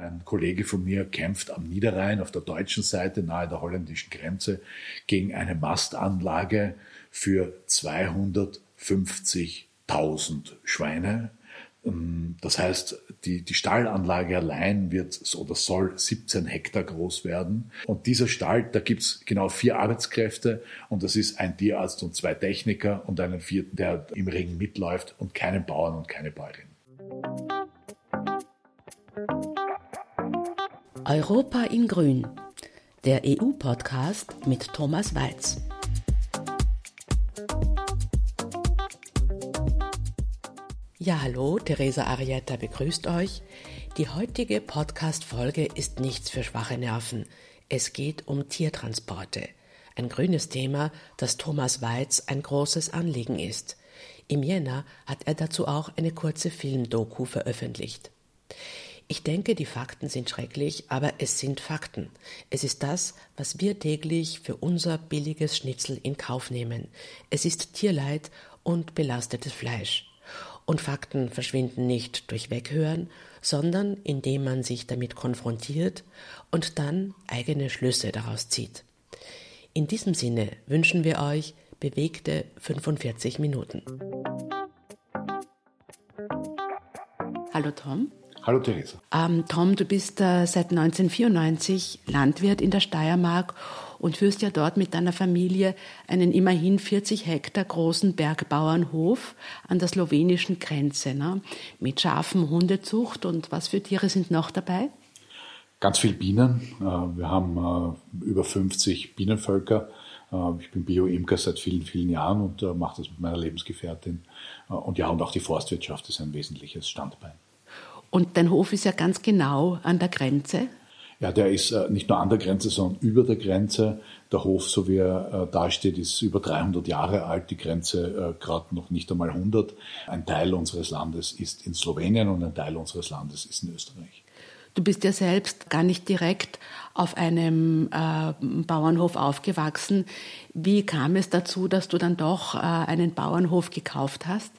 Ein Kollege von mir kämpft am Niederrhein auf der deutschen Seite nahe der holländischen Grenze gegen eine Mastanlage für 250.000 Schweine. Ähm, das heißt, die, die Stallanlage allein wird oder soll 17 Hektar groß werden. Und dieser Stall, da gibt's genau vier Arbeitskräfte und das ist ein Tierarzt und zwei Techniker und einen vierten, der im Ring mitläuft und keinen Bauern und keine Bäuerin. Europa in Grün, der EU-Podcast mit Thomas Weiz. Ja, hallo, Theresa Arietta begrüßt euch. Die heutige Podcast-Folge ist nichts für schwache Nerven. Es geht um Tiertransporte. Ein grünes Thema, das Thomas Weiz ein großes Anliegen ist. Im Jänner hat er dazu auch eine kurze Filmdoku veröffentlicht. Ich denke, die Fakten sind schrecklich, aber es sind Fakten. Es ist das, was wir täglich für unser billiges Schnitzel in Kauf nehmen. Es ist Tierleid und belastetes Fleisch. Und Fakten verschwinden nicht durch Weghören, sondern indem man sich damit konfrontiert und dann eigene Schlüsse daraus zieht. In diesem Sinne wünschen wir euch bewegte 45 Minuten. Hallo Tom. Hallo Theresa. Ähm, Tom, du bist äh, seit 1994 Landwirt in der Steiermark und führst ja dort mit deiner Familie einen immerhin 40 Hektar großen Bergbauernhof an der slowenischen Grenze ne? mit Schafen, Hundezucht und was für Tiere sind noch dabei? Ganz viel Bienen. Äh, wir haben äh, über 50 Bienenvölker. Äh, ich bin Bio-Imker seit vielen, vielen Jahren und mache das mit meiner Lebensgefährtin. Und ja, und auch die Forstwirtschaft ist ein wesentliches Standbein. Und dein Hof ist ja ganz genau an der Grenze. Ja, der ist äh, nicht nur an der Grenze, sondern über der Grenze. Der Hof, so wie er äh, dasteht, ist über 300 Jahre alt, die Grenze äh, gerade noch nicht einmal 100. Ein Teil unseres Landes ist in Slowenien und ein Teil unseres Landes ist in Österreich. Du bist ja selbst gar nicht direkt auf einem äh, Bauernhof aufgewachsen. Wie kam es dazu, dass du dann doch äh, einen Bauernhof gekauft hast?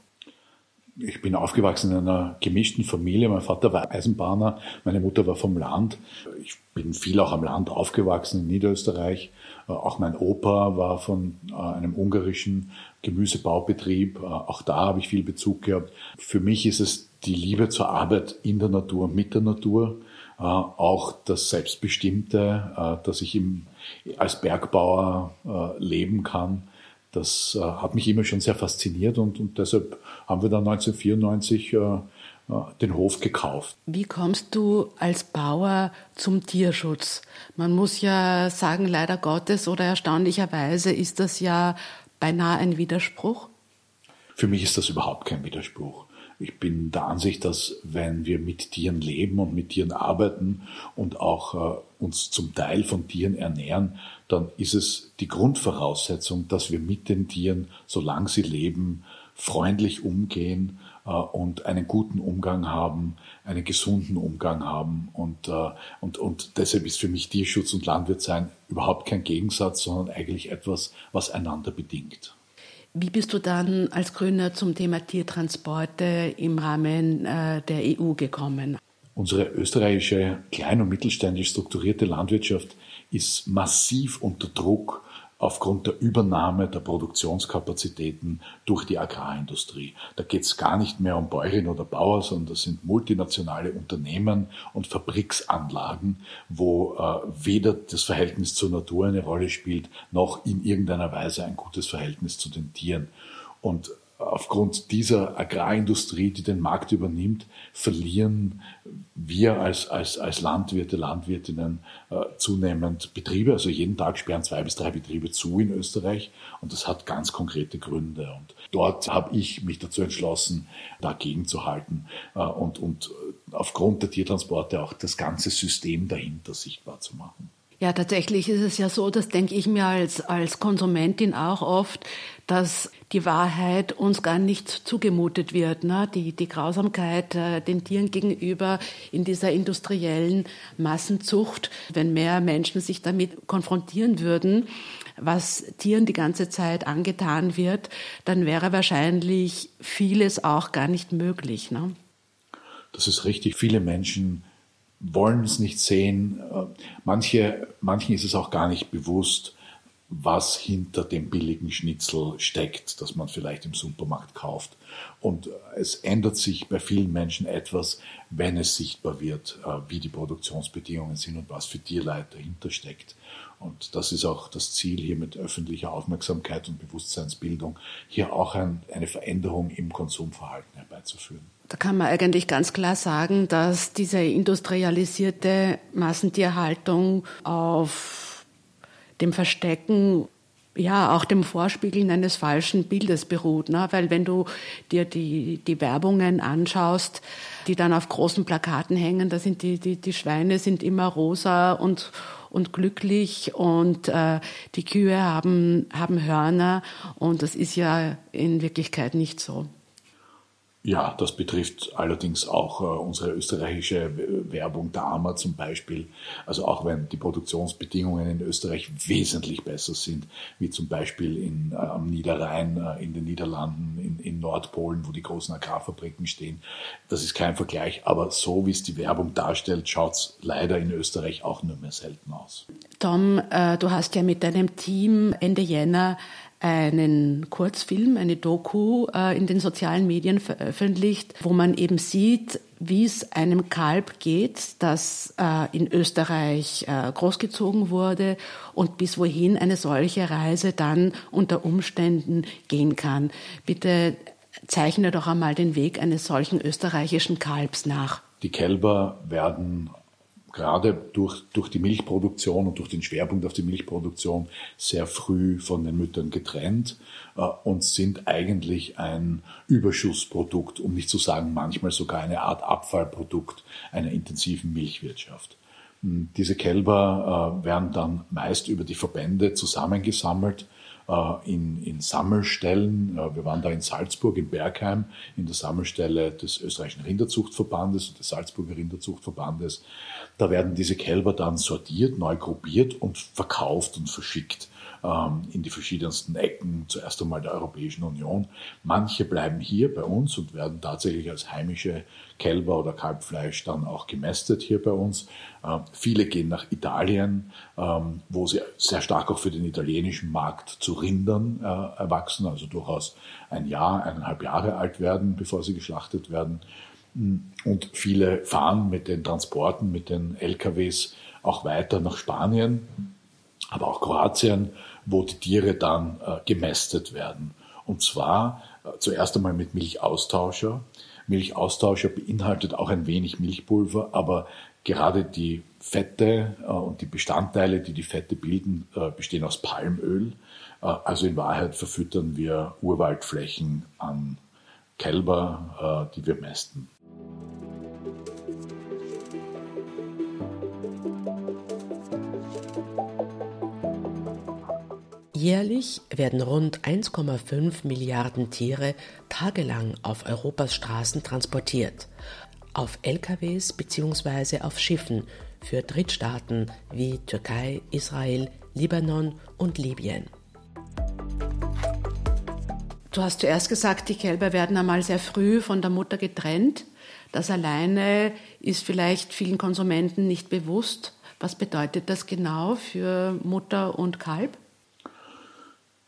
Ich bin aufgewachsen in einer gemischten Familie. Mein Vater war Eisenbahner, meine Mutter war vom Land. Ich bin viel auch am Land aufgewachsen in Niederösterreich. Äh, auch mein Opa war von äh, einem ungarischen Gemüsebaubetrieb. Äh, auch da habe ich viel Bezug gehabt. Für mich ist es die Liebe zur Arbeit in der Natur, mit der Natur. Auch das Selbstbestimmte, dass ich als Bergbauer leben kann das äh, hat mich immer schon sehr fasziniert und, und deshalb haben wir dann 1994 äh, äh, den Hof gekauft. Wie kommst du als Bauer zum Tierschutz? Man muss ja sagen, leider Gottes oder erstaunlicherweise ist das ja beinahe ein Widerspruch. Für mich ist das überhaupt kein Widerspruch. Ich bin der Ansicht, dass wenn wir mit Tieren leben und mit Tieren arbeiten und auch äh, uns zum Teil von Tieren ernähren, dann ist es die Grundvoraussetzung, dass wir mit den Tieren, solange sie leben, freundlich umgehen äh, und einen guten Umgang haben, einen gesunden Umgang haben. Und, äh, und, und deshalb ist für mich Tierschutz und Landwirtsein überhaupt kein Gegensatz, sondern eigentlich etwas, was einander bedingt. Wie bist du dann als Gründer zum Thema Tiertransporte im Rahmen äh, der EU gekommen? Unsere österreichische klein- und mittelständisch strukturierte Landwirtschaft ist massiv unter Druck aufgrund der Übernahme der Produktionskapazitäten durch die Agrarindustrie. Da geht es gar nicht mehr um Bäuerin oder Bauer, sondern das sind multinationale Unternehmen und Fabriksanlagen, wo äh, weder das Verhältnis zur Natur eine Rolle spielt, noch in irgendeiner Weise ein gutes Verhältnis zu den Tieren. Und aufgrund dieser Agrarindustrie, die den Markt übernimmt, verlieren wir als, als, als Landwirte, Landwirtinnen äh, zunehmend Betriebe. Also jeden Tag sperren zwei bis drei Betriebe zu in Österreich und das hat ganz konkrete Gründe. Und dort habe ich mich dazu entschlossen, dagegen zu halten äh, und, und aufgrund der Tiertransporte auch das ganze System dahinter sichtbar zu machen. Ja, tatsächlich ist es ja so, das denke ich mir als, als Konsumentin auch oft, dass die Wahrheit uns gar nicht zugemutet wird. Ne? Die, die Grausamkeit äh, den Tieren gegenüber in dieser industriellen Massenzucht, wenn mehr Menschen sich damit konfrontieren würden, was Tieren die ganze Zeit angetan wird, dann wäre wahrscheinlich vieles auch gar nicht möglich. Ne? Das ist richtig. Viele Menschen wollen es nicht sehen. Manche, manchen ist es auch gar nicht bewusst, was hinter dem billigen Schnitzel steckt, das man vielleicht im Supermarkt kauft. Und es ändert sich bei vielen Menschen etwas, wenn es sichtbar wird, äh, wie die Produktionsbedingungen sind und was für Tierleid dahinter steckt. Und das ist auch das Ziel hier mit öffentlicher Aufmerksamkeit und Bewusstseinsbildung, hier auch ein, eine Veränderung im Konsumverhalten herbeizuführen. Da kann man eigentlich ganz klar sagen, dass diese industrialisierte Massentierhaltung auf dem Verstecken ja, auch dem Vorspiegeln eines falschen Bildes beruht. Ne? Weil wenn du dir die, die Werbungen anschaust, die dann auf großen Plakaten hängen, da sind die, die, die Schweine sind immer rosa und, und glücklich und äh, die Kühe haben, haben Hörner und das ist ja in Wirklichkeit nicht so. Ja, das betrifft allerdings auch äh, unsere österreichische Werbung Dama zum Beispiel. Also auch wenn die Produktionsbedingungen in Österreich wesentlich besser sind, wie zum Beispiel in, äh, am Niederrhein, äh, in den Niederlanden, in, in, Nordpolen, wo die großen Agrarfabriken stehen. Das ist kein Vergleich, aber so wie es die Werbung darstellt, schaut es leider in Österreich auch nur mehr selten aus. Tom, äh, du hast ja mit deinem Team Ende Jänner einen Kurzfilm, eine Doku äh, in den sozialen Medien veröffentlicht, wo man eben sieht, wie es einem Kalb geht, das äh, in Österreich äh, großgezogen wurde und bis wohin eine solche Reise dann unter Umständen gehen kann. Bitte zeichne doch einmal den Weg eines solchen österreichischen Kalbs nach. Die Kälber werden gerade durch, durch die Milchproduktion und durch den Schwerpunkt auf die Milchproduktion sehr früh von den Müttern getrennt äh, und sind eigentlich ein Überschussprodukt, um nicht zu sagen manchmal sogar eine Art Abfallprodukt einer intensiven Milchwirtschaft. Hm, diese Kälber äh, werden dann meist über die Verbände zusammengesammelt in, in Sammelstellen. Äh, wir waren da in Salzburg, in Bergheim, in der Sammelstelle des österreichischen Rinderzuchtverbandes und des Salzburger Rinderzuchtverbandes. Da werden diese Kälber dann sortiert, neu gruppiert und verkauft und verschickt in die verschiedensten Ecken, zuerst einmal der Europäischen Union. Manche bleiben hier bei uns und werden tatsächlich als heimische Kälber oder Kalbfleisch dann auch gemästet hier bei uns. Äh, viele gehen nach Italien, ähm, wo sie sehr stark auch für den italienischen Markt zu Rindern äh, erwachsen, also durchaus ein Jahr, eineinhalb Jahre alt werden, bevor sie geschlachtet werden. Und viele fahren mit den Transporten, mit den LKWs auch weiter nach Spanien, aber auch Kroatien, wo die Tiere dann äh, gemästet werden. Und zwar äh, zuerst einmal mit Milchaustauscher. Milchaustauscher beinhaltet auch ein wenig Milchpulver, aber gerade die Fette äh, und die Bestandteile, die die Fette bilden, bestehen aus Palmöl. Also in Wahrheit verfüttern wir Urwaldflächen an Kälber, die wir mästen. Jährlich werden rund 1,5 Milliarden Tiere tagelang auf Europas Straßen transportiert, auf LKWs bzw. auf Schiffen für Drittstaaten wie Türkei, Israel, Libanon und Libyen. Du hast zuerst gesagt, die Kälber werden einmal sehr früh von der Mutter getrennt. Das alleine ist vielleicht vielen Konsumenten nicht bewusst. Was bedeutet das genau für Mutter und Kalb?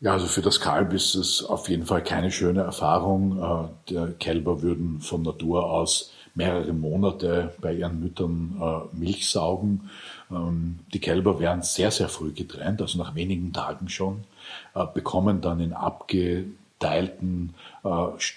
Ja, also für das Kalb ist es auf jeden Fall keine schöne Erfahrung. Äh, die Kälber würden von Natur aus mehrere Monate bei ihren Müttern äh, Milch saugen. Ähm, die Kälber werden sehr, sehr früh getrennt, also nach wenigen Tagen schon, äh, bekommen dann in abgeteilten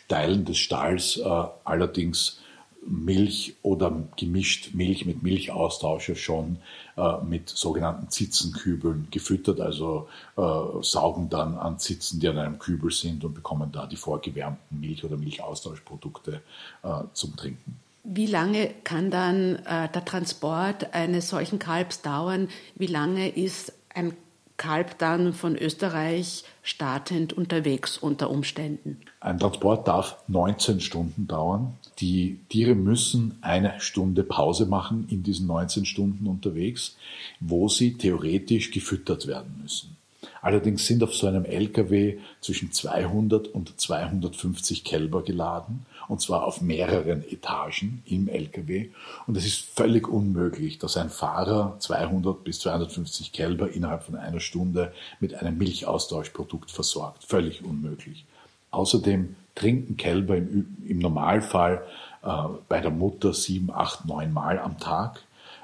Teilen des Stalls allerdings Milch oder gemischt Milch mit Milchaustauscher schon äh, mit sogenannten Zitzenkübeln gefüttert, also äh, saugen dann an Zitzen, die an einem Kübel sind und bekommen da die vorgewärmten Milch- oder Milchaustauschprodukte äh, zum Trinken. Wie lange kann dann äh, der Transport eines solchen Kalbs dauern? Wie lange ist ein Kalb dann von Österreich startend unterwegs unter Umständen? Ein Transport darf 19 Stunden dauern. Die Tiere müssen eine Stunde Pause machen in diesen 19 Stunden unterwegs, wo sie theoretisch gefüttert werden müssen. Allerdings sind auf so einem LKW zwischen 200 und 250 Kälber geladen, und zwar auf mehreren Etagen im LKW. Und es ist völlig unmöglich, dass ein Fahrer 200 bis 250 Kälber innerhalb von einer Stunde mit einem Milchaustauschprodukt versorgt. Völlig unmöglich. Außerdem trinken Kälber im, im Normalfall äh, bei der Mutter sieben, acht, neun Mal am Tag.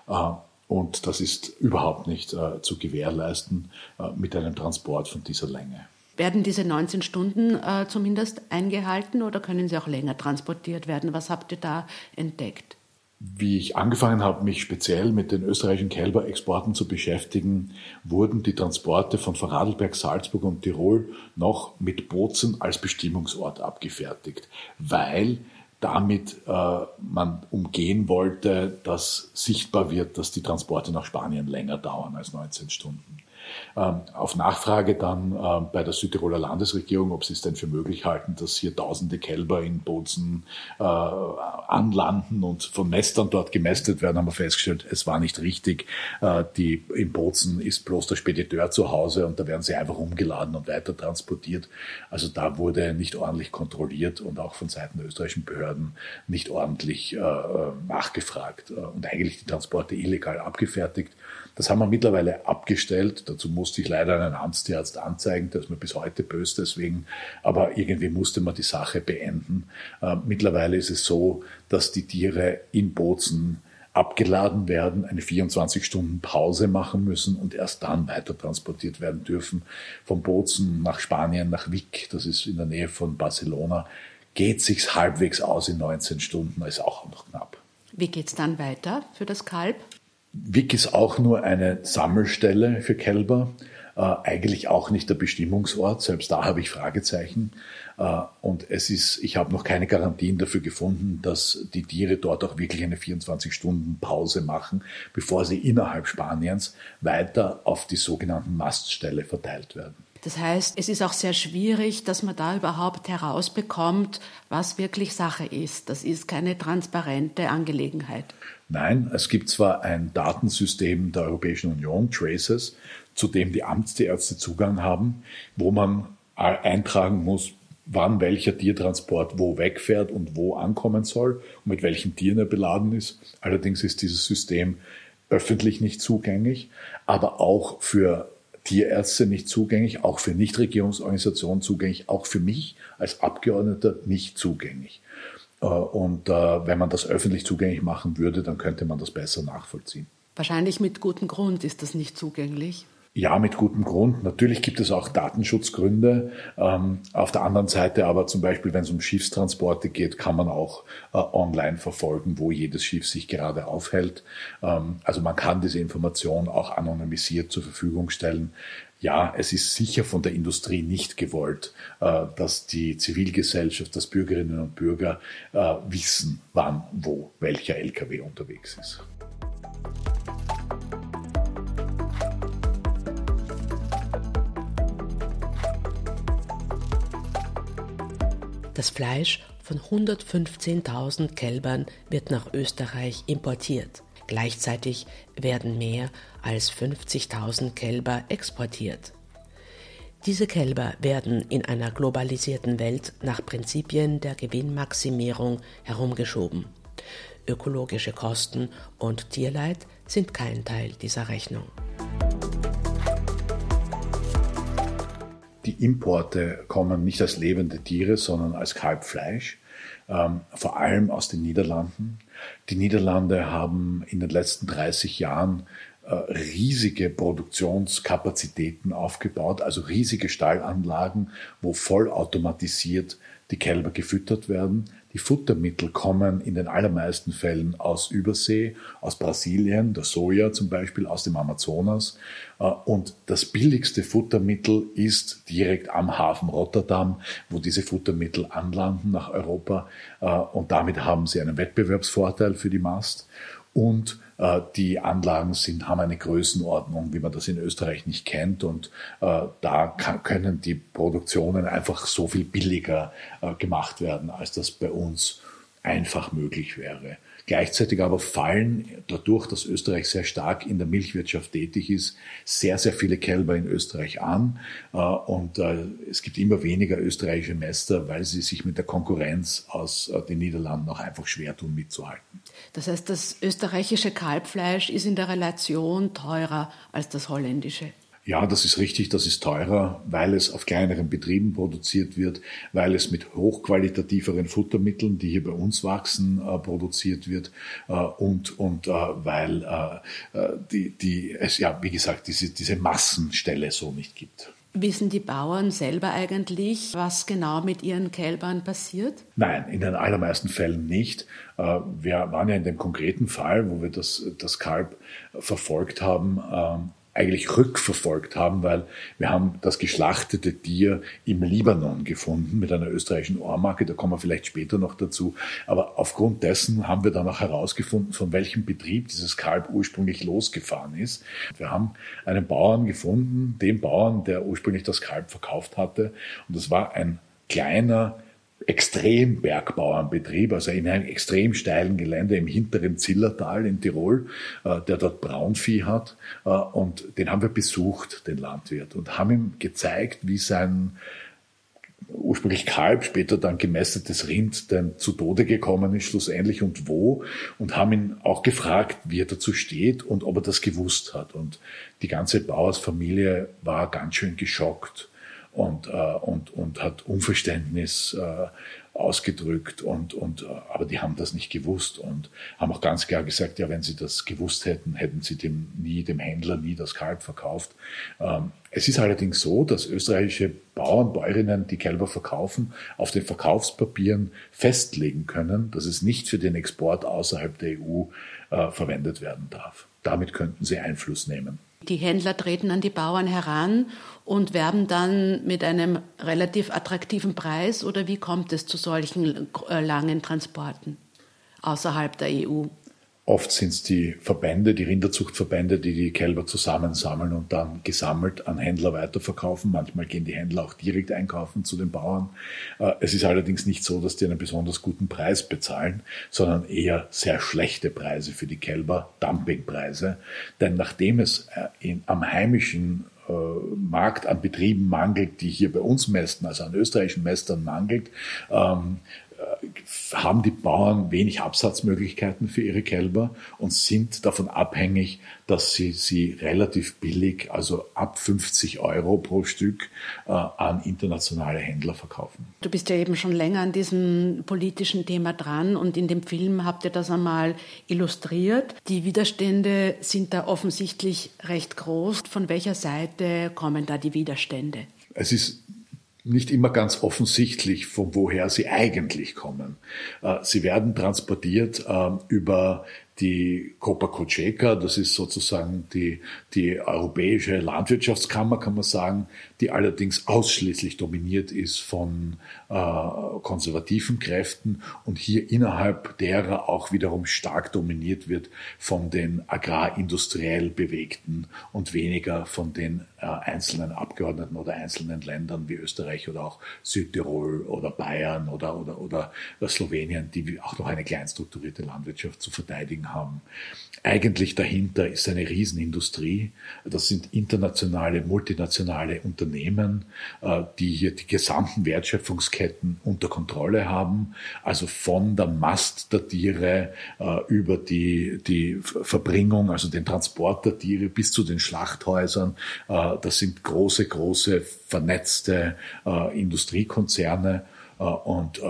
Äh, und das ist überhaupt nicht äh, zu gewährleisten äh, mit einem Transport von dieser Länge. Werden diese 19 Stunden äh, zumindest eingehalten oder können sie auch länger transportiert werden? Was habt ihr da entdeckt? Wie ich angefangen habe, mich speziell mit den österreichischen Kälberexporten zu beschäftigen, wurden die Transporte von Vorarlberg, Salzburg und Tirol noch mit Bozen als Bestimmungsort abgefertigt, weil damit äh, man umgehen wollte, dass sichtbar wird, dass die Transporte nach Spanien länger dauern als 19 Stunden. Ähm, auf Nachfrage dann äh, bei der Südtiroler Landesregierung, ob sie es denn für möglich halten, dass hier tausende Kälber in Bozen äh, anlanden und von Nestern dort gemästet werden, haben wir festgestellt, es war nicht richtig. Äh, die, in Bozen ist bloß der Spediteur zu Hause und da werden sie einfach umgeladen und weiter transportiert. Also da wurde nicht ordentlich kontrolliert und auch von Seiten der österreichischen Behörden nicht ordentlich äh, nachgefragt und eigentlich die Transporte illegal abgefertigt. Das haben wir mittlerweile abgestellt. Dazu musste ich leider einen Amtstierarzt anzeigen, der ist mir bis heute böse deswegen. Aber irgendwie musste man die Sache beenden. Äh, mittlerweile ist es so, dass die Tiere in Bozen abgeladen werden, eine 24 Stunden Pause machen müssen und erst dann weiter transportiert werden dürfen. Von Bozen nach Spanien, nach Vic, das ist in der Nähe von Barcelona, geht sich's halbwegs aus in 19 Stunden, ist auch noch knapp. Wie geht's dann weiter für das Kalb? Wick ist auch nur eine Sammelstelle für Kälber, äh, eigentlich auch nicht der Bestimmungsort. Selbst da habe ich Fragezeichen. Äh, und es ist, ich habe noch keine Garantien dafür gefunden, dass die Tiere dort auch wirklich eine 24-Stunden-Pause machen, bevor sie innerhalb Spaniens weiter auf die sogenannten Maststelle verteilt werden. Das heißt, es ist auch sehr schwierig, dass man da überhaupt herausbekommt, was wirklich Sache ist. Das ist keine transparente Angelegenheit. Nein, es gibt zwar ein Datensystem der Europäischen Union, Traces, zu dem die Amtsärzte Zugang haben, wo man eintragen muss, wann welcher Tiertransport wo wegfährt und wo ankommen soll und mit welchen Tieren er beladen ist. Allerdings ist dieses System öffentlich nicht zugänglich, aber auch für Tierärzte nicht zugänglich, auch für Nichtregierungsorganisationen zugänglich, auch für mich als Abgeordneter nicht zugänglich. Äh, und äh, wenn man das öffentlich zugänglich machen würde, dann könnte man das besser nachvollziehen. Wahrscheinlich mit gutem Grund ist das nicht zugänglich. Ja, mit gutem Grund. Natürlich gibt es auch Datenschutzgründe. Ähm, auf der anderen Seite aber zum Beispiel, wenn es um Schiffstransporte geht, kann man auch äh, online verfolgen, wo jedes Schiff sich gerade aufhält. Ähm, also man kann diese Information auch anonymisiert zur Verfügung stellen. Ja, es ist sicher von der Industrie nicht gewollt, äh, dass die Zivilgesellschaft, dass Bürgerinnen und Bürger äh, wissen, wann, wo welcher LKW unterwegs ist. Das Fleisch von 115.000 Kälbern wird nach Österreich importiert. Gleichzeitig werden mehr als 50.000 Kälber exportiert. Diese Kälber werden in einer globalisierten Welt nach Prinzipien der Gewinnmaximierung herumgeschoben. Ökologische Kosten und Tierleid sind kein Teil dieser Rechnung. Die Importe kommen nicht als lebende Tiere, sondern als Kalbfleisch, ähm, vor allem aus den Niederlanden. Die Niederlande haben in den letzten 30 Jahren äh, riesige Produktionskapazitäten aufgebaut, also riesige Stallanlagen, wo vollautomatisiert die Kälber gefüttert werden. Die Futtermittel kommen in den allermeisten Fällen aus Übersee, aus Brasilien, der Soja zum Beispiel, aus dem Amazonas. Äh, und das billigste Futtermittel ist direkt am Hafen Rotterdam, wo diese Futtermittel anlanden nach Europa. Äh, und damit haben sie einen Wettbewerbsvorteil für die Mast. Und die Anlagen sind, haben eine Größenordnung, wie man das in Österreich nicht kennt. Und äh, da kann, können die Produktionen einfach so viel billiger äh, gemacht werden, als das bei uns einfach möglich wäre. Gleichzeitig aber fallen dadurch, dass Österreich sehr stark in der Milchwirtschaft tätig ist, sehr, sehr viele Kälber in Österreich an. Äh, und äh, es gibt immer weniger österreichische Mäster, weil sie sich mit der Konkurrenz aus äh, den Niederlanden auch einfach schwer tun, mitzuhalten. Das heißt, das österreichische Kalbfleisch ist in der Relation teurer als das holländische. Ja, das ist richtig, das ist teurer, weil es auf kleineren Betrieben produziert wird, weil es mit hochqualitativeren Futtermitteln, die hier bei uns wachsen, äh, produziert wird äh, und, und äh, weil äh, äh, die, die, es ja, wie gesagt, diese, diese Massenstelle so nicht gibt. Wissen die Bauern selber eigentlich, was genau mit ihren Kälbern passiert? Nein, in den allermeisten Fällen nicht. Äh, wir waren ja in dem konkreten Fall, wo wir das, das Kalb verfolgt haben, ähm, eigentlich rückverfolgt haben, weil wir haben das geschlachtete Tier im Libanon gefunden mit einer österreichischen Ohrmarke, da kommen wir vielleicht später noch dazu. Aber aufgrund dessen haben wir dann auch herausgefunden, von welchem Betrieb dieses Kalb ursprünglich losgefahren ist. Wir haben einen Bauern gefunden, den Bauern, der ursprünglich das Kalb verkauft hatte. Und das war ein kleiner, Extrembergbauernbetrieb, also in einem extrem steilen Gelände im hinteren Zillertal in Tirol, äh, der dort Braunvieh hat. Äh, und den haben wir besucht, den Landwirt, und haben ihm gezeigt, wie sein ursprünglich Kalb, später dann gemästetes Rind dann zu Tode gekommen ist, schlussendlich und wo, und haben ihn auch gefragt, wie er dazu steht und ob er das gewusst hat. Und die ganze Bauersfamilie war ganz schön geschockt und, äh, und, und hat Unverständnis äh, ausgedrückt und, und äh, aber die haben das nicht gewusst und haben auch ganz klar gesagt, ja, wenn sie das gewusst hätten, hätten sie dem nie, dem Händler nie das Kalb verkauft. Ähm, es ist allerdings so, dass österreichische Bauern, Bäuerinnen, die Kälber verkaufen, auf den Verkaufspapieren festlegen können, dass es nicht für den Export außerhalb der EU äh, verwendet werden darf. Damit könnten sie Einfluss nehmen. Die Händler treten an die Bauern heran und werben dann mit einem relativ attraktiven Preis oder wie kommt es zu solchen äh, langen Transporten außerhalb der EU? Oft sind es die Verbände, die Rinderzuchtverbände, die die Kälber zusammensammeln und dann gesammelt an Händler weiterverkaufen. Manchmal gehen die Händler auch direkt einkaufen zu den Bauern. Äh, es ist allerdings nicht so, dass die einen besonders guten Preis bezahlen, sondern eher sehr schlechte Preise für die Kälber, Dumpingpreise. Denn nachdem es äh, in, am heimischen äh, Markt an Betrieben mangelt, die hier bei uns mästen, also an österreichischen Mästern mangelt, ähm, haben die Bauern wenig Absatzmöglichkeiten für ihre Kälber und sind davon abhängig, dass sie sie relativ billig, also ab 50 Euro pro Stück, äh, an internationale Händler verkaufen. Du bist ja eben schon länger an diesem politischen Thema dran und in dem Film habt ihr das einmal illustriert. Die Widerstände sind da offensichtlich recht groß. Von welcher Seite kommen da die Widerstände? Es ist nicht immer ganz offensichtlich, von woher sie eigentlich kommen. Äh, sie werden transportiert ähm, über die Copa Cogeca, das ist sozusagen die, die europäische Landwirtschaftskammer, kann man sagen, die allerdings ausschließlich dominiert ist von äh, konservativen Kräften und hier innerhalb derer auch wiederum stark dominiert wird von den agrarindustriell Bewegten und weniger von den äh, einzelnen Abgeordneten oder einzelnen Ländern wie Österreich oder auch Südtirol oder Bayern oder, oder, oder Slowenien, die auch noch eine kleinstrukturierte Landwirtschaft zu verteidigen haben. Eigentlich dahinter ist eine Riesenindustrie. Das sind internationale, multinationale Unternehmen, äh, die hier die gesamten Wertschöpfungsketten unter Kontrolle haben. Also von der Mast der Tiere äh, über die, die Verbringung, also den Transport der Tiere bis zu den Schlachthäusern. Äh, das sind große, große vernetzte Industriekonzerne. Und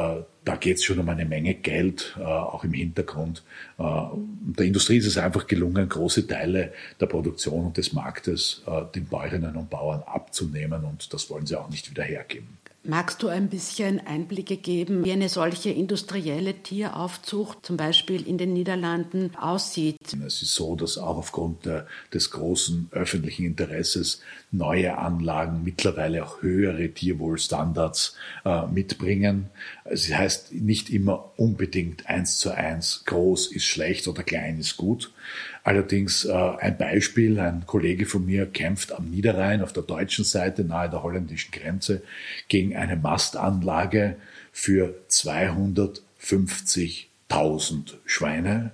da geht es schon um eine Menge Geld, äh, auch im Hintergrund. Äh, der Industrie ist es einfach gelungen, große Teile der Produktion und des Marktes äh, den Bäuerinnen und Bauern abzunehmen und das wollen sie auch nicht wieder hergeben. Magst du ein bisschen Einblicke geben, wie eine solche industrielle Tieraufzucht zum Beispiel in den Niederlanden aussieht? Es ist so, dass auch aufgrund der, des großen öffentlichen Interesses neue Anlagen mittlerweile auch höhere Tierwohlstandards äh, mitbringen. Es heißt nicht immer unbedingt eins zu eins, groß ist schlecht oder klein ist gut. Allerdings äh, ein Beispiel, ein Kollege von mir kämpft am Niederrhein auf der deutschen Seite nahe der holländischen Grenze gegen eine Mastanlage für 250 1000 Schweine.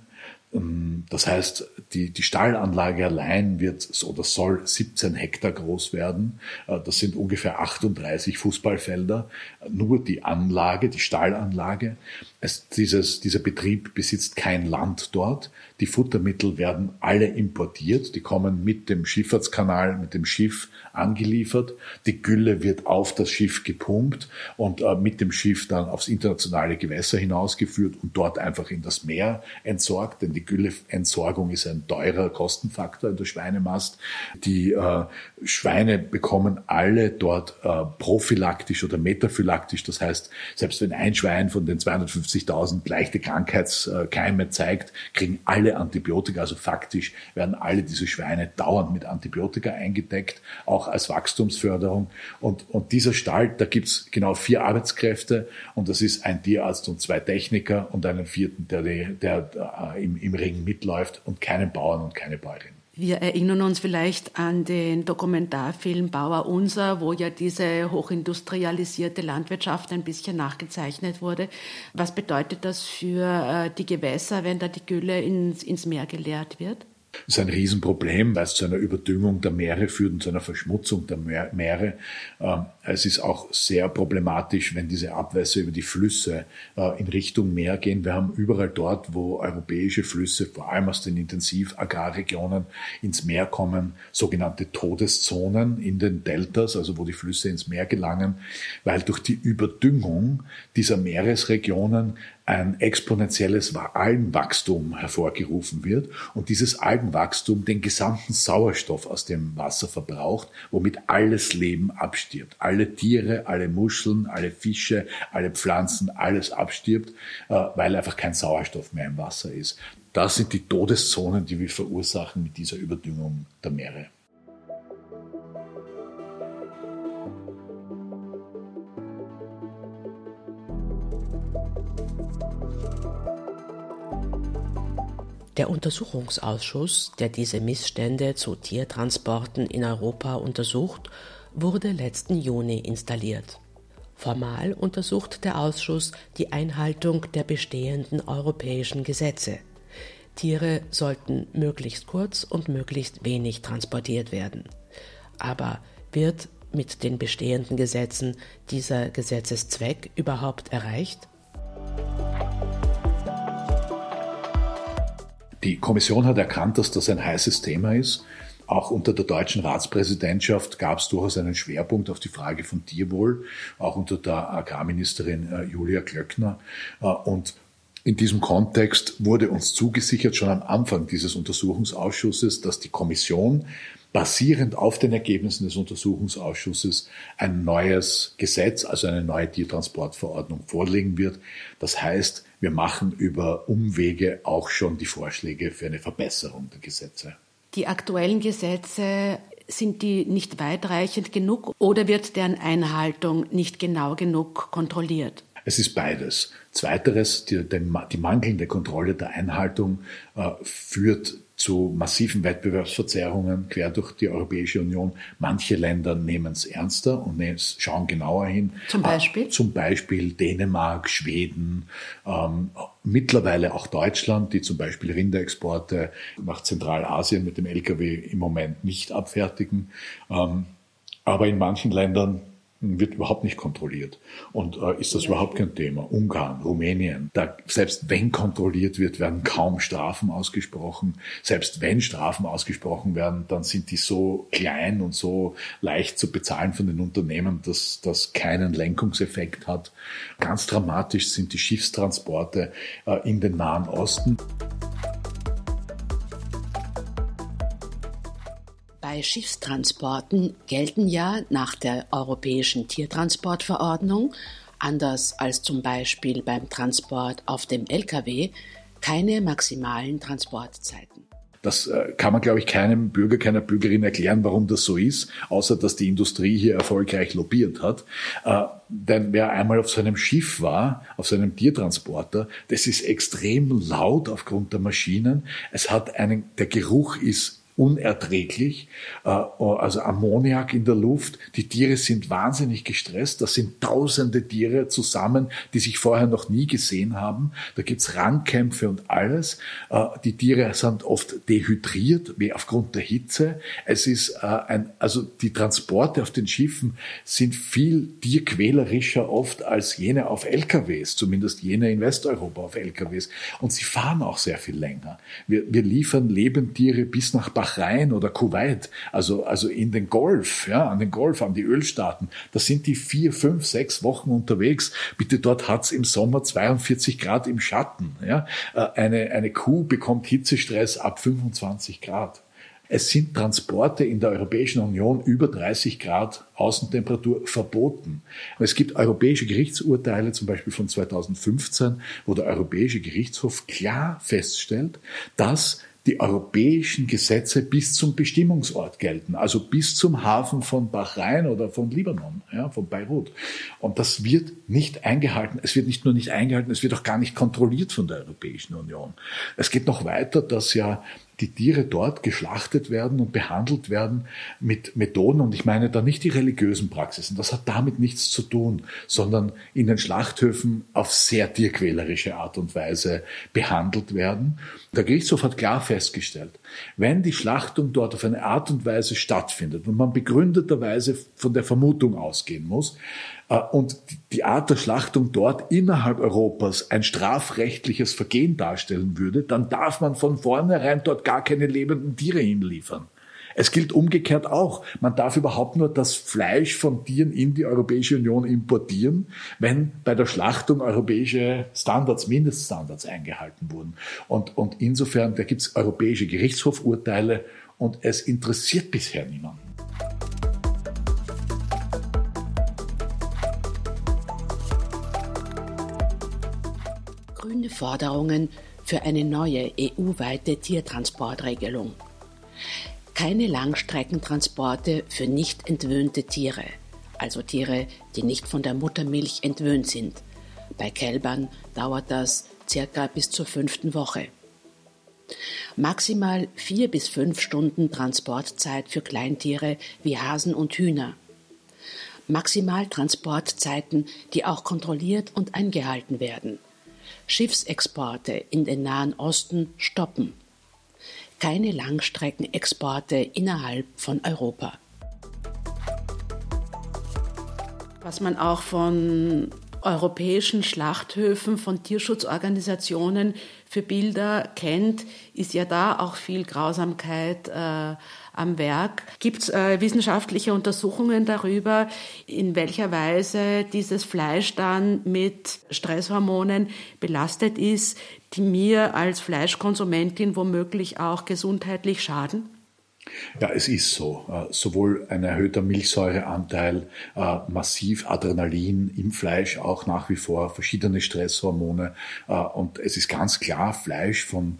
Ähm, das heißt, die, die Stallanlage allein wird oder soll 17 Hektar groß werden. Äh, das sind ungefähr 38 Fußballfelder. Nur die Anlage, die Stallanlage. Es, dieses, dieser Betrieb besitzt kein Land dort. Die Futtermittel werden alle importiert. Die kommen mit dem Schifffahrtskanal, mit dem Schiff angeliefert. Die Gülle wird auf das Schiff gepumpt und äh, mit dem Schiff dann aufs internationale Gewässer hinausgeführt und dort einfach in das Meer entsorgt. Denn die Gülleentsorgung ist ein teurer Kostenfaktor in der Schweinemast. Die äh, Schweine bekommen alle dort äh, prophylaktisch oder metaphylaktisch. Das heißt, selbst wenn ein Schwein von den 250 50.000 leichte Krankheitskeime zeigt, kriegen alle Antibiotika. Also faktisch werden alle diese Schweine dauernd mit Antibiotika eingedeckt, auch als Wachstumsförderung. Und, und dieser Stall, da gibt's genau vier Arbeitskräfte und das ist ein Tierarzt und zwei Techniker und einen vierten, der, der, der im, im Ring mitläuft und keinen Bauern und keine Bäuerin. Wir erinnern uns vielleicht an den Dokumentarfilm Bauer Unser, wo ja diese hochindustrialisierte Landwirtschaft ein bisschen nachgezeichnet wurde. Was bedeutet das für äh, die Gewässer, wenn da die Gülle ins, ins Meer geleert wird? Das ist ein Riesenproblem, weil es zu einer Überdüngung der Meere führt und zu einer Verschmutzung der Meere. Ähm, es ist auch sehr problematisch, wenn diese Abwässer über die Flüsse äh, in Richtung Meer gehen. Wir haben überall dort, wo europäische Flüsse, vor allem aus den Intensiv-Agrarregionen, ins Meer kommen, sogenannte Todeszonen in den Deltas, also wo die Flüsse ins Meer gelangen, weil durch die Überdüngung dieser Meeresregionen ein exponentielles Algenwachstum hervorgerufen wird und dieses Algenwachstum den gesamten Sauerstoff aus dem Wasser verbraucht, womit alles Leben abstirbt. Alle Tiere, alle Muscheln, alle Fische, alle Pflanzen, alles abstirbt, äh, weil einfach kein Sauerstoff mehr im Wasser ist. Das sind die Todeszonen, die wir verursachen mit dieser Überdüngung der Meere. Der Untersuchungsausschuss, der diese Missstände zu Tiertransporten in Europa untersucht, wurde letzten Juni installiert. Formal untersucht der Ausschuss die Einhaltung der bestehenden europäischen Gesetze. Tiere sollten möglichst kurz und möglichst wenig transportiert werden. Aber wird mit den bestehenden Gesetzen dieser Gesetzeszweck überhaupt erreicht? Die Kommission hat erkannt, dass das ein heißes Thema ist. Auch unter der deutschen Ratspräsidentschaft gab es durchaus einen Schwerpunkt auf die Frage von Tierwohl, auch unter der Agrarministerin äh, Julia Klöckner. Äh, und in diesem Kontext wurde uns zugesichert, schon am Anfang dieses Untersuchungsausschusses, dass die Kommission basierend auf den Ergebnissen des Untersuchungsausschusses ein neues Gesetz, also eine neue Tiertransportverordnung vorlegen wird. Das heißt, wir machen über Umwege auch schon die Vorschläge für eine Verbesserung der Gesetze. Die aktuellen Gesetze sind die nicht weitreichend genug oder wird deren Einhaltung nicht genau genug kontrolliert? Es ist beides. Zweiteres, die, die mangelnde Kontrolle der Einhaltung äh, führt zu massiven Wettbewerbsverzerrungen quer durch die Europäische Union. Manche Länder nehmen es ernster und schauen genauer hin. Zum Beispiel? Äh, zum Beispiel Dänemark, Schweden, ähm, mittlerweile auch Deutschland, die zum Beispiel Rinderexporte nach Zentralasien mit dem Lkw im Moment nicht abfertigen. Ähm, aber in manchen Ländern wird überhaupt nicht kontrolliert. Und äh, ist das überhaupt kein Thema? Ungarn, Rumänien, da selbst wenn kontrolliert wird, werden kaum Strafen ausgesprochen. Selbst wenn Strafen ausgesprochen werden, dann sind die so klein und so leicht zu bezahlen von den Unternehmen, dass das keinen Lenkungseffekt hat. Ganz dramatisch sind die Schiffstransporte äh, in den Nahen Osten. Bei Schiffstransporten gelten ja nach der Europäischen Tiertransportverordnung, anders als zum Beispiel beim Transport auf dem Lkw, keine maximalen Transportzeiten. Das äh, kann man, glaube ich, keinem Bürger, keiner Bürgerin erklären, warum das so ist, außer dass die Industrie hier erfolgreich lobbyiert hat. Äh, denn wer einmal auf so einem Schiff war, auf so einem Tiertransporter, das ist extrem laut aufgrund der Maschinen. Es hat einen, der Geruch ist unerträglich. Äh, also Ammoniak in der Luft. Die Tiere sind wahnsinnig gestresst. Das sind tausende Tiere zusammen, die sich vorher noch nie gesehen haben. Da gibt's Rangkämpfe und alles. Äh, die Tiere sind oft dehydriert, wie aufgrund der Hitze. Es ist äh, ein, also die Transporte auf den Schiffen sind viel tierquälerischer oft als jene auf LKWs, zumindest jene in Westeuropa auf LKWs. Und sie fahren auch sehr viel länger. Wir, wir liefern Lebendtiere bis nach Bahrain oder Kuwait, also, also in den Golf, ja, an den Golf, an die Ölstaaten. Da sind die vier, fünf, sechs Wochen unterwegs. Bitte, dort hat's im Sommer 42 Grad im Schatten. Ja. Äh, eine, eine Kuh bekommt Hitzestress ab 25 Grad. Es sind Transporte in der Europäischen Union über 30 Grad Außentemperatur verboten. Es gibt europäische Gerichtsurteile, zum Beispiel von 2015, wo der Europäische Gerichtshof klar feststellt, dass die europäischen Gesetze bis zum Bestimmungsort gelten, also bis zum Hafen von Bahrain oder von Libanon, ja, von Beirut. Und das wird nicht eingehalten. Es wird nicht nur nicht eingehalten, es wird auch gar nicht kontrolliert von der Europäischen Union. Es geht noch weiter, dass ja die Tiere dort geschlachtet werden und behandelt werden mit Methoden, und ich meine da nicht die religiösen Praxisen, das hat damit nichts zu tun, sondern in den Schlachthöfen auf sehr tierquälerische Art und Weise behandelt werden. Der Gerichtshof hat klar festgestellt, wenn die Schlachtung dort auf eine Art und Weise stattfindet und man begründeterweise von der Vermutung ausgehen muss, und die Art der Schlachtung dort innerhalb Europas ein strafrechtliches Vergehen darstellen würde, dann darf man von vornherein dort gar keine lebenden Tiere hinliefern. Es gilt umgekehrt auch. Man darf überhaupt nur das Fleisch von Tieren in die Europäische Union importieren, wenn bei der Schlachtung europäische Standards, Mindeststandards eingehalten wurden. Und, und insofern, da gibt es europäische Gerichtshofurteile und es interessiert bisher niemanden. Forderungen für eine neue EU-weite Tiertransportregelung. Keine Langstreckentransporte für nicht entwöhnte Tiere, also Tiere, die nicht von der Muttermilch entwöhnt sind. Bei Kälbern dauert das circa bis zur fünften Woche. Maximal vier bis fünf Stunden Transportzeit für Kleintiere wie Hasen und Hühner. Maximal Transportzeiten, die auch kontrolliert und eingehalten werden. Schiffsexporte in den Nahen Osten stoppen. Keine Langstreckenexporte innerhalb von Europa. Was man auch von europäischen Schlachthöfen, von Tierschutzorganisationen für Bilder kennt, ist ja da auch viel Grausamkeit äh, am Werk. Gibt es äh, wissenschaftliche Untersuchungen darüber, in welcher Weise dieses Fleisch dann mit Stresshormonen belastet ist, die mir als Fleischkonsumentin womöglich auch gesundheitlich schaden? Ja, es ist so. Äh, sowohl ein erhöhter Milchsäureanteil, äh, massiv Adrenalin im Fleisch, auch nach wie vor verschiedene Stresshormone. Äh, und es ist ganz klar, Fleisch von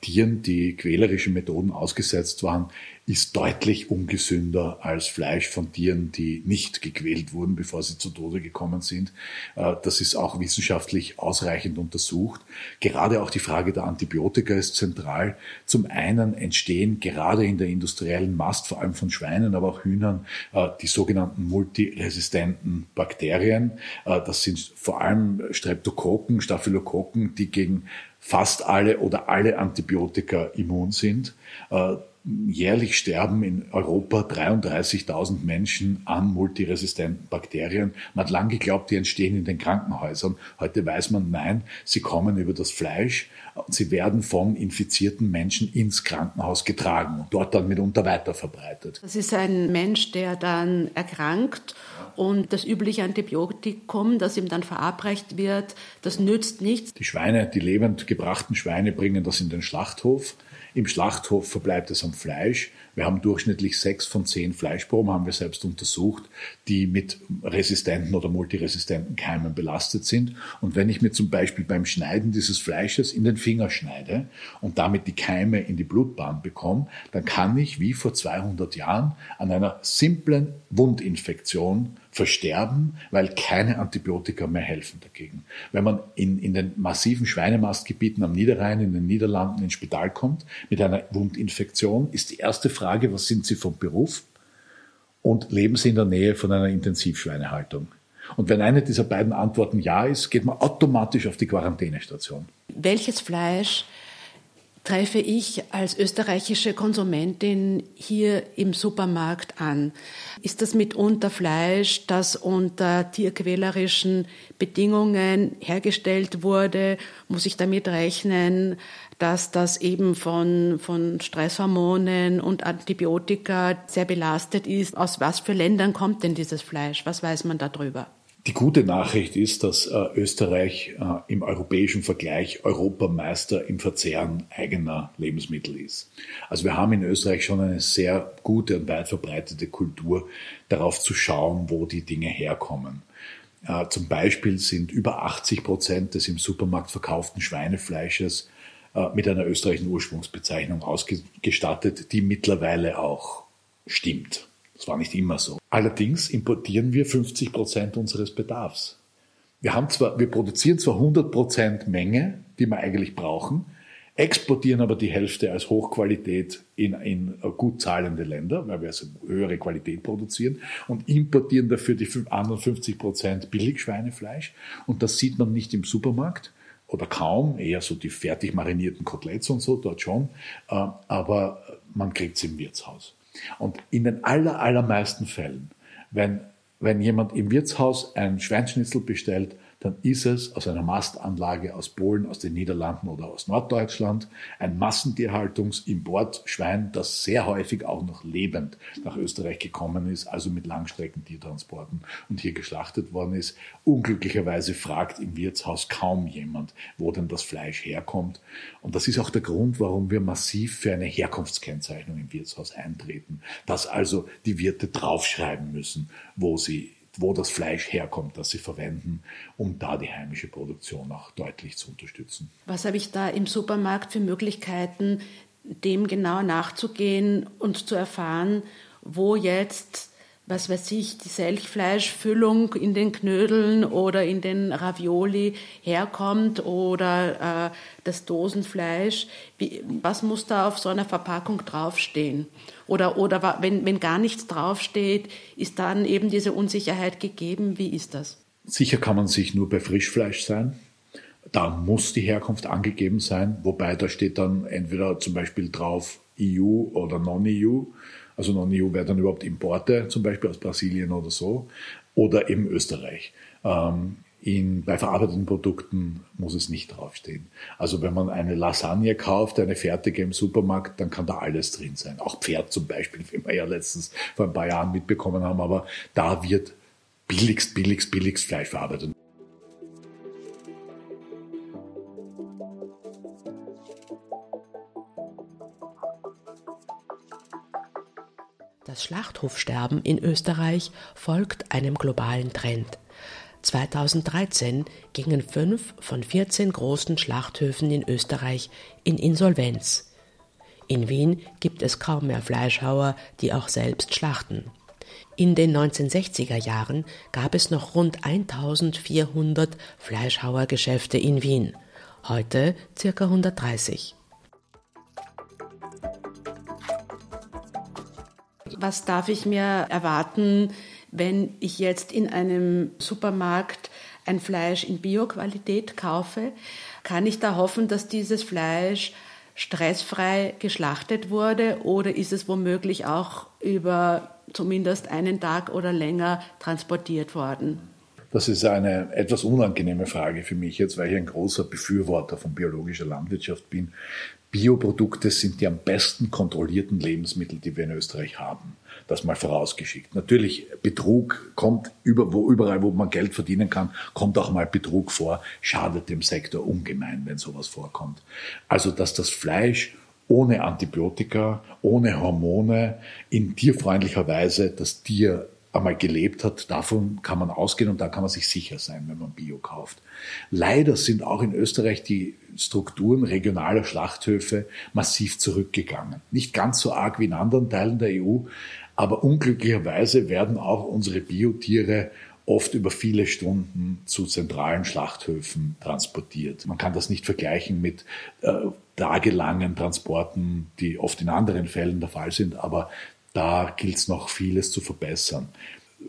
Tieren, die quälerischen Methoden ausgesetzt waren, ist deutlich ungesünder als Fleisch von Tieren, die nicht gequält wurden, bevor sie zu Tode gekommen sind. Äh, das ist auch wissenschaftlich ausreichend untersucht. Gerade auch die Frage der Antibiotika ist zentral. Zum einen entstehen gerade in der industriellen Mast, vor allem von Schweinen, aber auch Hühnern, äh, die sogenannten multiresistenten Bakterien. Äh, das sind vor allem Streptokokken, Staphylokokken, die gegen fast alle oder alle Antibiotika immun sind. Jährlich sterben in Europa 33.000 Menschen an multiresistenten Bakterien. Man hat lange geglaubt, die entstehen in den Krankenhäusern. Heute weiß man, nein, sie kommen über das Fleisch und sie werden von infizierten Menschen ins Krankenhaus getragen und dort dann mitunter weiterverbreitet. Das ist ein Mensch, der dann erkrankt und das übliche Antibiotikum, das ihm dann verabreicht wird, das nützt nichts. Die Schweine, die lebend gebrachten Schweine bringen das in den Schlachthof. Im Schlachthof verbleibt es am Fleisch. Wir haben durchschnittlich sechs von zehn Fleischproben, haben wir selbst untersucht, die mit resistenten oder multiresistenten Keimen belastet sind. Und wenn ich mir zum Beispiel beim Schneiden dieses Fleisches in den Finger schneide und damit die Keime in die Blutbahn bekomme, dann kann ich, wie vor 200 Jahren, an einer simplen Wundinfektion versterben, weil keine Antibiotika mehr helfen dagegen. Wenn man in, in den massiven Schweinemastgebieten am Niederrhein, in den Niederlanden ins Spital kommt mit einer Wundinfektion, ist die erste Frage, was sind Sie vom Beruf? Und leben Sie in der Nähe von einer Intensivschweinehaltung? Und wenn eine dieser beiden Antworten ja ist, geht man automatisch auf die Quarantänestation. Welches Fleisch treffe ich als österreichische Konsumentin hier im Supermarkt an? Ist das mitunter Fleisch, das unter tierquälerischen Bedingungen hergestellt wurde? Muss ich damit rechnen, dass das eben von, von Stresshormonen und Antibiotika sehr belastet ist? Aus was für Ländern kommt denn dieses Fleisch? Was weiß man darüber? Die gute Nachricht ist, dass äh, Österreich äh, im europäischen Vergleich Europameister im Verzehren eigener Lebensmittel ist. Also wir haben in Österreich schon eine sehr gute und weit verbreitete Kultur, darauf zu schauen, wo die Dinge herkommen. Äh, zum Beispiel sind über 80 Prozent des im Supermarkt verkauften Schweinefleisches äh, mit einer österreichischen Ursprungsbezeichnung ausgestattet, die mittlerweile auch stimmt. Das war nicht immer so. Allerdings importieren wir 50 Prozent unseres Bedarfs. Wir haben zwar, wir produzieren zwar 100 Prozent Menge, die wir eigentlich brauchen, exportieren aber die Hälfte als Hochqualität in, in gut zahlende Länder, weil wir also höhere Qualität produzieren und importieren dafür die anderen 50 Prozent Billigschweinefleisch. Und das sieht man nicht im Supermarkt oder kaum, eher so die fertig marinierten Koteletts und so, dort schon, äh, aber man kriegt es im Wirtshaus. Und in den aller, allermeisten Fällen, wenn, wenn jemand im Wirtshaus ein Schweinschnitzel bestellt, dann ist es aus einer Mastanlage aus Polen, aus den Niederlanden oder aus Norddeutschland ein Massentierhaltungsimportschwein, das sehr häufig auch noch lebend nach Österreich gekommen ist, also mit Langstreckentiertransporten und hier geschlachtet worden ist. Unglücklicherweise fragt im Wirtshaus kaum jemand, wo denn das Fleisch herkommt. Und das ist auch der Grund, warum wir massiv für eine Herkunftskennzeichnung im Wirtshaus eintreten, dass also die Wirte draufschreiben müssen, wo sie wo das Fleisch herkommt, das sie verwenden, um da die heimische Produktion auch deutlich zu unterstützen. Was habe ich da im Supermarkt für Möglichkeiten, dem genau nachzugehen und zu erfahren, wo jetzt was weiß ich, die Selchfleischfüllung in den Knödeln oder in den Ravioli herkommt oder äh, das Dosenfleisch. Wie, was muss da auf so einer Verpackung draufstehen? Oder, oder wenn, wenn gar nichts draufsteht, ist dann eben diese Unsicherheit gegeben? Wie ist das? Sicher kann man sich nur bei Frischfleisch sein. Da muss die Herkunft angegeben sein, wobei da steht dann entweder zum Beispiel drauf EU oder Non-EU. Also Non-EU wäre dann überhaupt Importe, zum Beispiel aus Brasilien oder so, oder eben Österreich. Ähm, in, bei verarbeiteten Produkten muss es nicht draufstehen. Also wenn man eine Lasagne kauft, eine fertige im Supermarkt, dann kann da alles drin sein. Auch Pferd zum Beispiel, wie wir ja letztens vor ein paar Jahren mitbekommen haben. Aber da wird billigst, billigst, billigst Fleisch verarbeitet. Das Schlachthofsterben in Österreich folgt einem globalen Trend. 2013 gingen fünf von 14 großen Schlachthöfen in Österreich in Insolvenz. In Wien gibt es kaum mehr Fleischhauer, die auch selbst schlachten. In den 1960er Jahren gab es noch rund 1400 Fleischhauergeschäfte in Wien, heute ca. 130. was darf ich mir erwarten, wenn ich jetzt in einem Supermarkt ein Fleisch in Bioqualität kaufe? Kann ich da hoffen, dass dieses Fleisch stressfrei geschlachtet wurde oder ist es womöglich auch über zumindest einen Tag oder länger transportiert worden? Das ist eine etwas unangenehme Frage für mich jetzt, weil ich ein großer Befürworter von biologischer Landwirtschaft bin. Bioprodukte sind die am besten kontrollierten Lebensmittel, die wir in Österreich haben. Das mal vorausgeschickt. Natürlich, Betrug kommt über, wo, überall, wo man Geld verdienen kann, kommt auch mal Betrug vor, schadet dem Sektor ungemein, wenn sowas vorkommt. Also, dass das Fleisch ohne Antibiotika, ohne Hormone, in tierfreundlicher Weise das Tier einmal gelebt hat, davon kann man ausgehen und da kann man sich sicher sein, wenn man Bio kauft. Leider sind auch in Österreich die Strukturen regionaler Schlachthöfe massiv zurückgegangen. Nicht ganz so arg wie in anderen Teilen der EU, aber unglücklicherweise werden auch unsere Biotiere oft über viele Stunden zu zentralen Schlachthöfen transportiert. Man kann das nicht vergleichen mit äh, tagelangen Transporten, die oft in anderen Fällen der Fall sind, aber da gilt es noch vieles zu verbessern.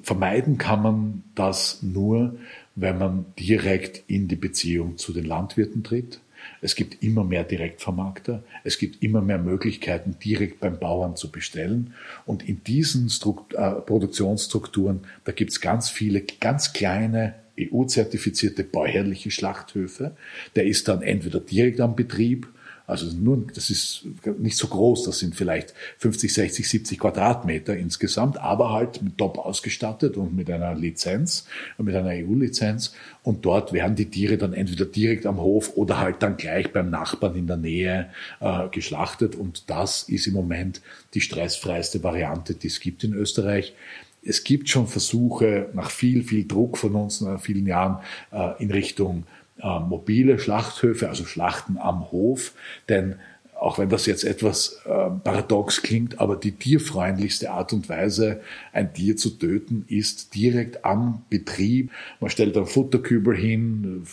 Vermeiden kann man das nur, wenn man direkt in die Beziehung zu den Landwirten tritt. Es gibt immer mehr Direktvermarkter. Es gibt immer mehr Möglichkeiten, direkt beim Bauern zu bestellen. Und in diesen Strukt äh, Produktionsstrukturen, da gibt es ganz viele, ganz kleine EU-zertifizierte bäuerliche Schlachthöfe. Der ist dann entweder direkt am Betrieb also nur, das ist nicht so groß, das sind vielleicht 50, 60, 70 Quadratmeter insgesamt, aber halt mit top ausgestattet und mit einer Lizenz, mit einer EU-Lizenz. Und dort werden die Tiere dann entweder direkt am Hof oder halt dann gleich beim Nachbarn in der Nähe äh, geschlachtet. Und das ist im Moment die stressfreiste Variante, die es gibt in Österreich. Es gibt schon Versuche nach viel, viel Druck von uns, nach vielen Jahren äh, in Richtung äh, mobile Schlachthöfe, also Schlachten am Hof, denn auch wenn das jetzt etwas äh, paradox klingt, aber die tierfreundlichste Art und Weise, ein Tier zu töten, ist direkt am Betrieb. Man stellt einen Futterkübel hin,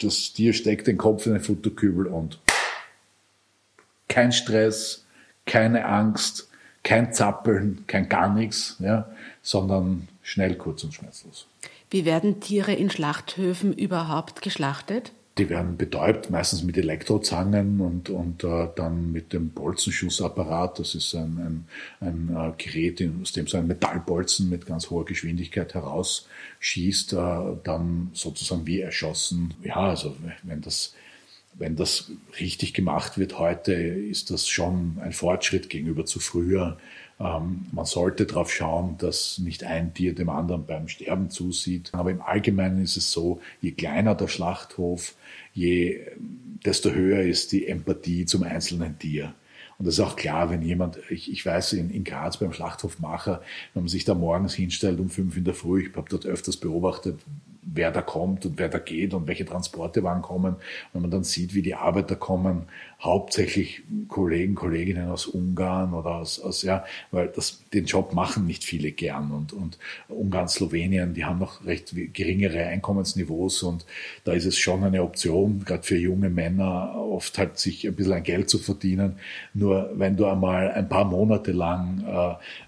das Tier steckt den Kopf in den Futterkübel und kein Stress, keine Angst, kein Zappeln, kein gar nichts, ja, sondern schnell, kurz und schmerzlos. Wie werden Tiere in Schlachthöfen überhaupt geschlachtet? Die werden betäubt, meistens mit Elektrozangen und, und äh, dann mit dem Bolzenschussapparat. Das ist ein, ein, ein äh, Gerät, aus dem so ein Metallbolzen mit ganz hoher Geschwindigkeit herausschießt, äh, dann sozusagen wie erschossen. Ja, also wenn das, wenn das richtig gemacht wird heute, ist das schon ein Fortschritt gegenüber zu früher. Ähm, man sollte darauf schauen, dass nicht ein Tier dem anderen beim Sterben zusieht. Aber im Allgemeinen ist es so, je kleiner der Schlachthof, je, desto höher ist die Empathie zum einzelnen Tier. Und das ist auch klar, wenn jemand, ich, ich weiß in, in Graz beim Schlachthofmacher, wenn man sich da morgens hinstellt um fünf in der Früh, ich habe dort öfters beobachtet, wer da kommt und wer da geht und welche Transporte wann kommen. Wenn man dann sieht, wie die Arbeiter kommen, hauptsächlich Kollegen, Kolleginnen aus Ungarn oder aus, aus ja, weil das, den Job machen nicht viele gern und, und Ungarn, Slowenien, die haben noch recht geringere Einkommensniveaus und da ist es schon eine Option, gerade für junge Männer, oft halt sich ein bisschen ein Geld zu verdienen. Nur wenn du einmal ein paar Monate lang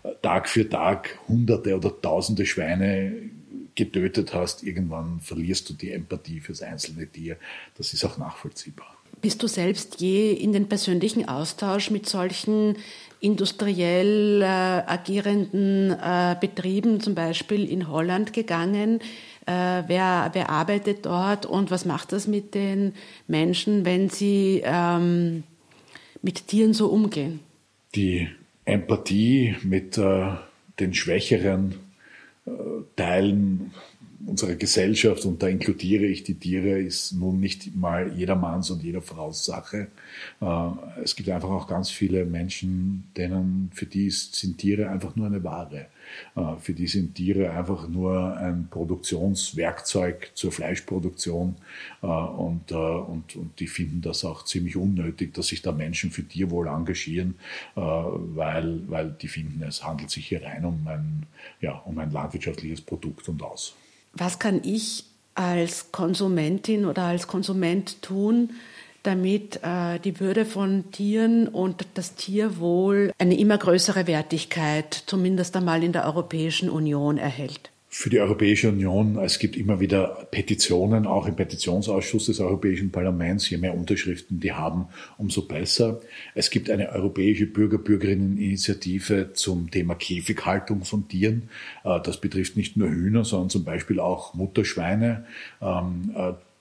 äh, Tag für Tag Hunderte oder Tausende Schweine getötet hast, irgendwann verlierst du die Empathie fürs einzelne Tier. Das ist auch nachvollziehbar. Bist du selbst je in den persönlichen Austausch mit solchen industriell äh, agierenden äh, Betrieben, zum Beispiel in Holland, gegangen? Äh, wer, wer arbeitet dort und was macht das mit den Menschen, wenn sie ähm, mit Tieren so umgehen? Die Empathie mit äh, den Schwächeren Teilen unserer Gesellschaft, und da inkludiere ich die Tiere, ist nun nicht mal jedermanns und jeder Frau's Sache. Äh, es gibt einfach auch ganz viele Menschen, denen, für die sind Tiere einfach nur eine Ware. Äh, für die sind Tiere einfach nur ein Produktionswerkzeug zur Fleischproduktion. Äh, und, und, und die finden das auch ziemlich unnötig, dass sich da Menschen für Tierwohl engagieren, weil, weil die finden, es handelt sich hier rein um ein, ja, um ein landwirtschaftliches Produkt und aus. Was kann ich als Konsumentin oder als Konsument tun, damit äh, die Würde von Tieren und das Tierwohl eine immer größere Wertigkeit, zumindest einmal in der Europäischen Union, erhält? für die Europäische Union. Es gibt immer wieder Petitionen, auch im Petitionsausschuss des Europäischen Parlaments. Je mehr Unterschriften die haben, umso besser. Es gibt eine europäische Bürger-Bürgerinnen-Initiative zum Thema Käfighaltung von Tieren. Äh, das betrifft nicht nur Hühner, sondern zum Beispiel auch Mutterschweine.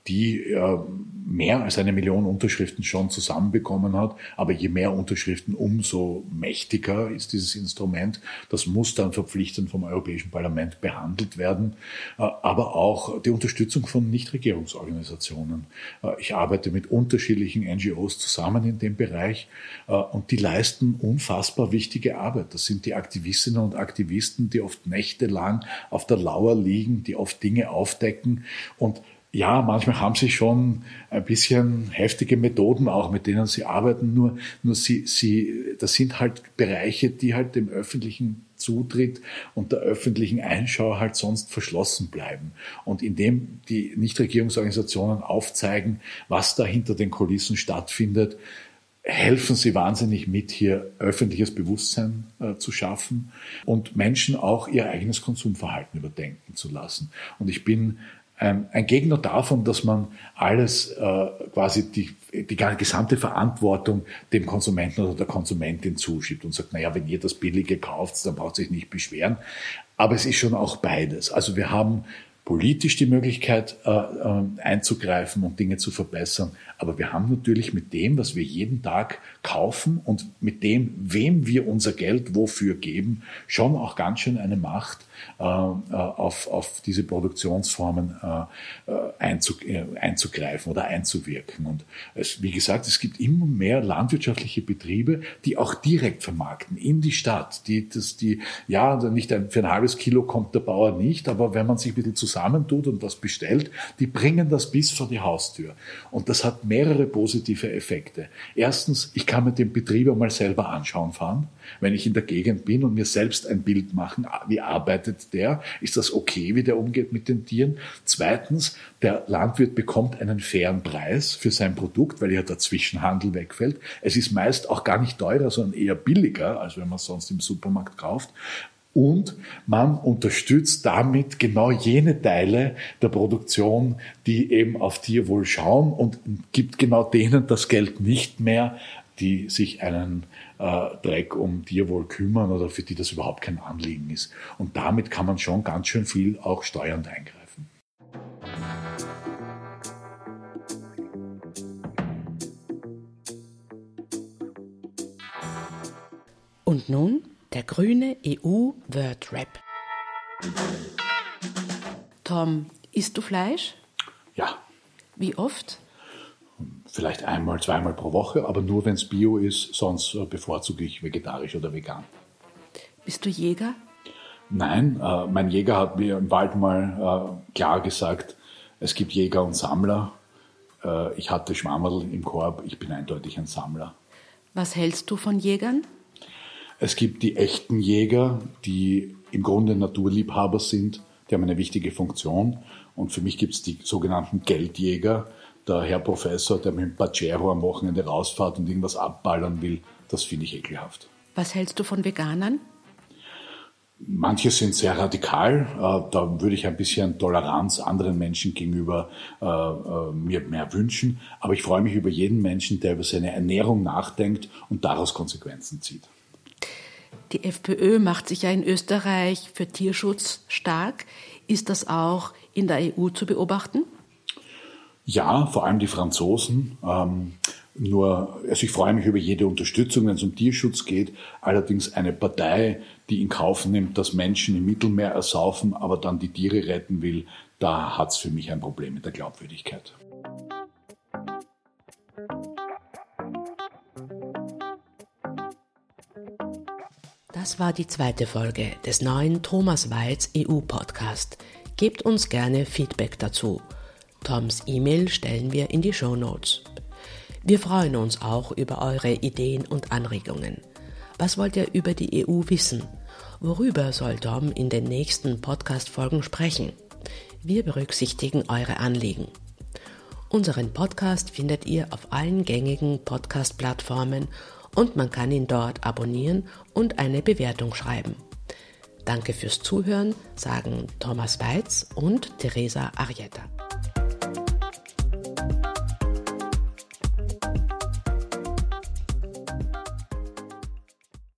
Die äh, mehr als eine Million Unterschriften schon zusammenbekommen hat. Aber je mehr Unterschriften, umso mächtiger ist dieses Instrument. Das muss dann verpflichtend vom Europäischen Parlament behandelt werden. Äh, aber auch die Unterstützung von Nichtregierungsorganisationen. Äh, ich arbeite mit unterschiedlichen NGOs zusammen in dem Bereich äh, und die leisten unfassbar wichtige Arbeit. Das sind die Aktivistinnen und Aktivisten, die oft nächtelang auf der Lauer liegen, die oft Dinge aufdecken und ja, manchmal haben sie schon ein bisschen heftige Methoden auch, mit denen sie arbeiten. Nur, nur sie, sie, das sind halt Bereiche, die halt dem öffentlichen Zutritt und der öffentlichen Einschau halt sonst verschlossen bleiben. Und indem die Nichtregierungsorganisationen aufzeigen, was da hinter den Kulissen stattfindet, helfen sie wahnsinnig mit, hier öffentliches Bewusstsein äh, zu schaffen und Menschen auch ihr eigenes Konsumverhalten überdenken zu lassen. Und ich bin ein Gegner davon, dass man alles äh, quasi die, die gesamte Verantwortung dem Konsumenten oder der Konsumentin zuschiebt und sagt, naja, wenn ihr das Billige kauft, dann braucht euch nicht beschweren. Aber es ist schon auch beides. Also wir haben politisch die Möglichkeit äh, äh, einzugreifen und Dinge zu verbessern. Aber wir haben natürlich mit dem, was wir jeden Tag kaufen und mit dem, wem wir unser Geld wofür geben, schon auch ganz schön eine Macht, äh, äh, auf, auf diese Produktionsformen äh, einzugreifen oder einzuwirken. Und es, wie gesagt, es gibt immer mehr landwirtschaftliche Betriebe, die auch direkt vermarkten in die Stadt. Die, das, die, ja, nicht ein, für ein halbes Kilo kommt der Bauer nicht, aber wenn man sich ein bisschen zusammentut und was bestellt, die bringen das bis vor die Haustür. Und das hat mehrere positive Effekte. Erstens, ich kann mir den Betrieb einmal selber anschauen fahren, wenn ich in der Gegend bin und mir selbst ein Bild machen, wie arbeitet der? Ist das okay, wie der umgeht mit den Tieren? Zweitens, der Landwirt bekommt einen fairen Preis für sein Produkt, weil ja der Zwischenhandel wegfällt. Es ist meist auch gar nicht teurer, sondern eher billiger, als wenn man es sonst im Supermarkt kauft. Und man unterstützt damit genau jene Teile der Produktion, die eben auf Tierwohl schauen und gibt genau denen das Geld nicht mehr, die sich einen äh, Dreck um Tierwohl kümmern oder für die das überhaupt kein Anliegen ist. Und damit kann man schon ganz schön viel auch steuernd eingreifen. Und nun der grüne EU-Word-Rap. Tom, isst du Fleisch? Ja. Wie oft? Vielleicht einmal, zweimal pro Woche, aber nur wenn es Bio ist, sonst äh, bevorzuge ich vegetarisch oder vegan. Bist du Jäger? Nein, äh, mein Jäger hat mir im Wald mal äh, klar gesagt, es gibt Jäger und Sammler. Äh, ich hatte Schwammerl im Korb, ich bin eindeutig ein Sammler. Was hältst du von Jägern? Es gibt die echten Jäger, die im Grunde Naturliebhaber sind, die haben eine wichtige Funktion. Und für mich gibt es die sogenannten Geldjäger, der Herr Professor, der mit dem Pacero am Wochenende rausfährt und irgendwas abballern will, das finde ich ekelhaft. Was hältst du von Veganern? Manche sind sehr radikal. Äh, da würde ich ein bisschen Toleranz anderen Menschen gegenüber äh, äh, mir mehr wünschen. Aber ich freue mich über jeden Menschen, der über seine Ernährung nachdenkt und daraus Konsequenzen zieht. Die FPÖ macht sich ja in Österreich für Tierschutz stark. Ist das auch in der EU zu beobachten? Ja, vor allem die Franzosen. Ähm, nur, also ich freue mich über jede Unterstützung, wenn es um Tierschutz geht. Allerdings eine Partei, die in Kauf nimmt, dass Menschen im Mittelmeer ersaufen, aber dann die Tiere retten will, da hat es für mich ein Problem mit der Glaubwürdigkeit. Das war die zweite Folge des neuen Thomas Weiz EU Podcast. Gebt uns gerne Feedback dazu. Toms E-Mail stellen wir in die Show Notes. Wir freuen uns auch über eure Ideen und Anregungen. Was wollt ihr über die EU wissen? Worüber soll Tom in den nächsten Podcast-Folgen sprechen? Wir berücksichtigen eure Anliegen. Unseren Podcast findet ihr auf allen gängigen Podcast-Plattformen und man kann ihn dort abonnieren und eine Bewertung schreiben. Danke fürs Zuhören, sagen Thomas Weitz und Theresa Arietta.